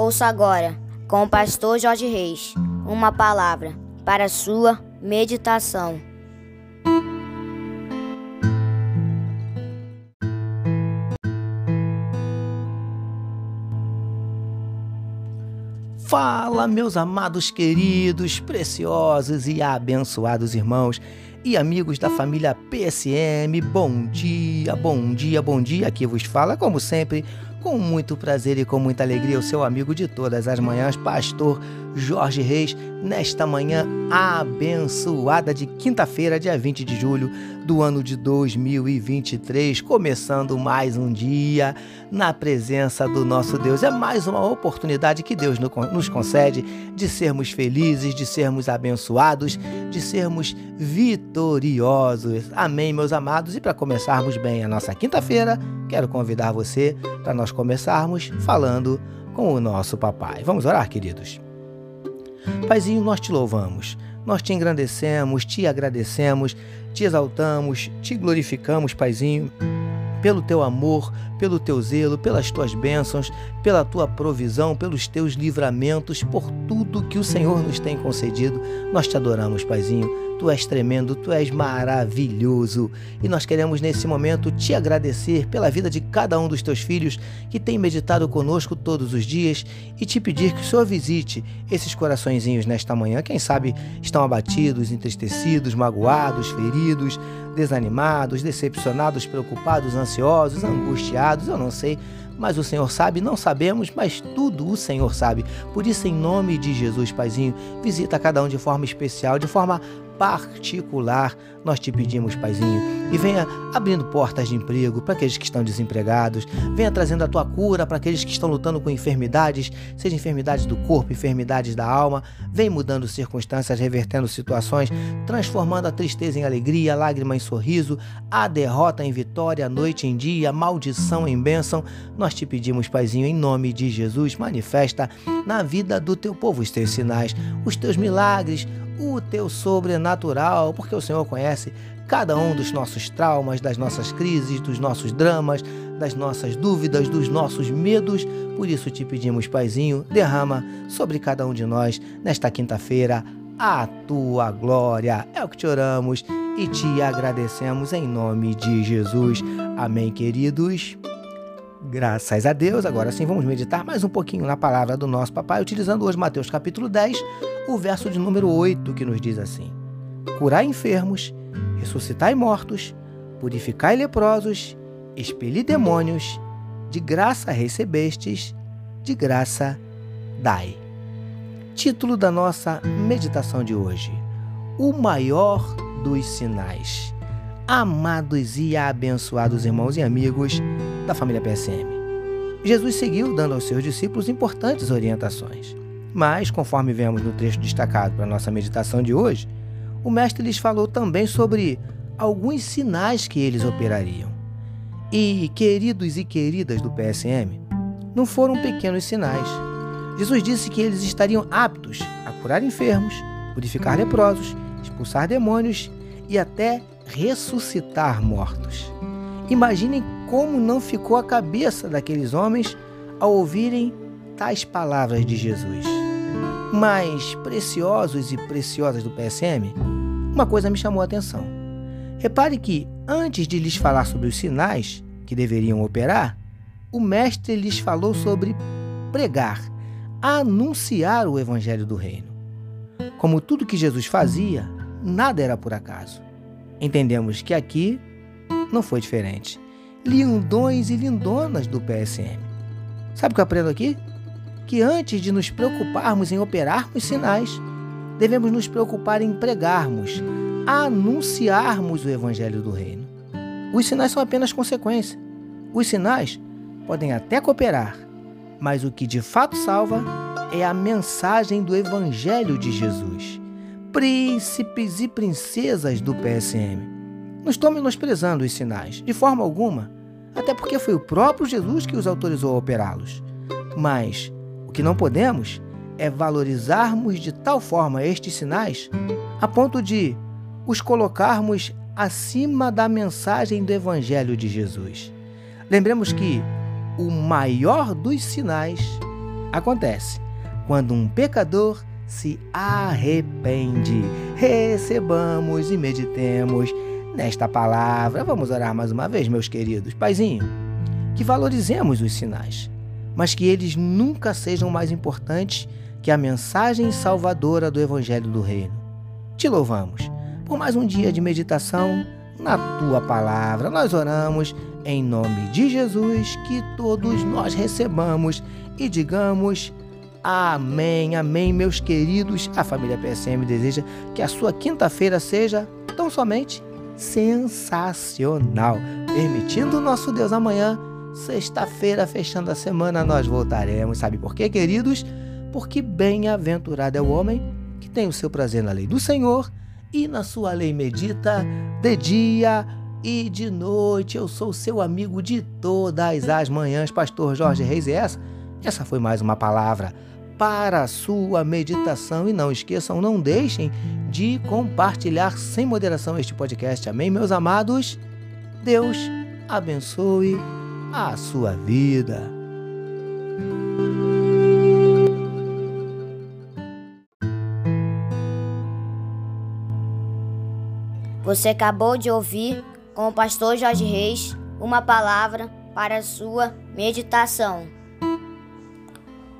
Ouça agora, com o pastor Jorge Reis, uma palavra para sua meditação. Fala, meus amados, queridos, preciosos e abençoados irmãos e amigos da família PSM. Bom dia, bom dia, bom dia. Aqui vos fala, como sempre, com muito prazer e com muita alegria, o seu amigo de todas as manhãs, pastor Jorge Reis, nesta manhã abençoada de quinta-feira, dia 20 de julho do ano de 2023, começando mais um dia na presença do nosso Deus. É mais uma oportunidade que Deus nos concede de sermos felizes, de sermos abençoados, de sermos vitoriosos. Amém, meus amados. E para começarmos bem a nossa quinta-feira, quero convidar você para nós começarmos falando com o nosso papai. Vamos orar, queridos? Paizinho, nós te louvamos, nós te engrandecemos, te agradecemos, te exaltamos, te glorificamos, Paizinho, pelo teu amor, pelo teu zelo, pelas tuas bênçãos, pela tua provisão, pelos teus livramentos, por tudo que o Senhor nos tem concedido. Nós te adoramos, Paizinho Tu és tremendo, tu és maravilhoso. E nós queremos nesse momento te agradecer pela vida de cada um dos teus filhos que tem meditado conosco todos os dias e te pedir que o Senhor visite esses coraçõezinhos nesta manhã. Quem sabe estão abatidos, entristecidos, magoados, feridos, desanimados, decepcionados, preocupados, ansiosos, angustiados, eu não sei mas o Senhor sabe, não sabemos, mas tudo o Senhor sabe. Por isso, em nome de Jesus, Paizinho, visita cada um de forma especial, de forma particular, nós te pedimos, Paizinho, e venha abrindo portas de emprego para aqueles que estão desempregados, venha trazendo a tua cura para aqueles que estão lutando com enfermidades, seja enfermidades do corpo, enfermidades da alma, vem mudando circunstâncias, revertendo situações, transformando a tristeza em alegria, a lágrima em sorriso, a derrota em vitória, a noite em dia, a maldição em bênção. Nós te pedimos, Paizinho, em nome de Jesus, manifesta na vida do teu povo os teus sinais, os teus milagres, o teu sobrenatural, porque o Senhor conhece cada um dos nossos traumas, das nossas crises, dos nossos dramas, das nossas dúvidas, dos nossos medos. Por isso te pedimos, Paizinho, derrama sobre cada um de nós nesta quinta-feira a tua glória. É o que te oramos e te agradecemos em nome de Jesus. Amém, queridos. Graças a Deus, agora sim vamos meditar mais um pouquinho na palavra do nosso papai, utilizando hoje Mateus capítulo 10, o verso de número 8, que nos diz assim: Curai enfermos, ressuscitai mortos, purificai leprosos, expeli demônios, de graça recebestes, de graça dai. Título da nossa meditação de hoje: O maior dos sinais amados e abençoados irmãos e amigos da família PSM. Jesus seguiu dando aos seus discípulos importantes orientações. Mas, conforme vemos no trecho destacado para nossa meditação de hoje, o Mestre lhes falou também sobre alguns sinais que eles operariam. E, queridos e queridas do PSM, não foram pequenos sinais. Jesus disse que eles estariam aptos a curar enfermos, purificar leprosos, expulsar demônios e até ressuscitar mortos. Imaginem como não ficou a cabeça daqueles homens ao ouvirem tais palavras de Jesus. Mas, preciosos e preciosas do PSM, uma coisa me chamou a atenção. Repare que, antes de lhes falar sobre os sinais que deveriam operar, o Mestre lhes falou sobre pregar, anunciar o Evangelho do Reino. Como tudo que Jesus fazia, nada era por acaso. Entendemos que aqui não foi diferente. Lindões e lindonas do PSM. Sabe o que eu aprendo aqui? Que antes de nos preocuparmos em operarmos sinais, devemos nos preocupar em pregarmos, anunciarmos o Evangelho do Reino. Os sinais são apenas consequência. Os sinais podem até cooperar, mas o que de fato salva é a mensagem do Evangelho de Jesus príncipes e princesas do PSM. Não estou menosprezando os sinais, de forma alguma, até porque foi o próprio Jesus que os autorizou a operá-los. Mas o que não podemos é valorizarmos de tal forma estes sinais a ponto de os colocarmos acima da mensagem do Evangelho de Jesus. Lembremos que o maior dos sinais acontece quando um pecador se arrepende. Recebamos e meditemos nesta palavra. Vamos orar mais uma vez, meus queridos. Paizinho, que valorizemos os sinais, mas que eles nunca sejam mais importantes que a mensagem salvadora do Evangelho do Reino. Te louvamos por mais um dia de meditação na tua palavra. Nós oramos em nome de Jesus, que todos nós recebamos e digamos amém, amém, meus queridos. A família PSM deseja que a sua quinta-feira seja tão somente sensacional. Permitindo o nosso Deus amanhã, sexta-feira, fechando a semana, nós voltaremos. Sabe por quê, queridos? Porque bem-aventurado é o homem que tem o seu prazer na lei do Senhor e na sua lei medita de dia e de noite. Eu sou seu amigo de todas as manhãs, Pastor Jorge Reis. Essa, essa foi mais uma palavra para a sua meditação. E não esqueçam, não deixem de compartilhar sem moderação este podcast. Amém, meus amados? Deus abençoe a sua vida. Você acabou de ouvir com o pastor Jorge Reis uma palavra para a sua meditação.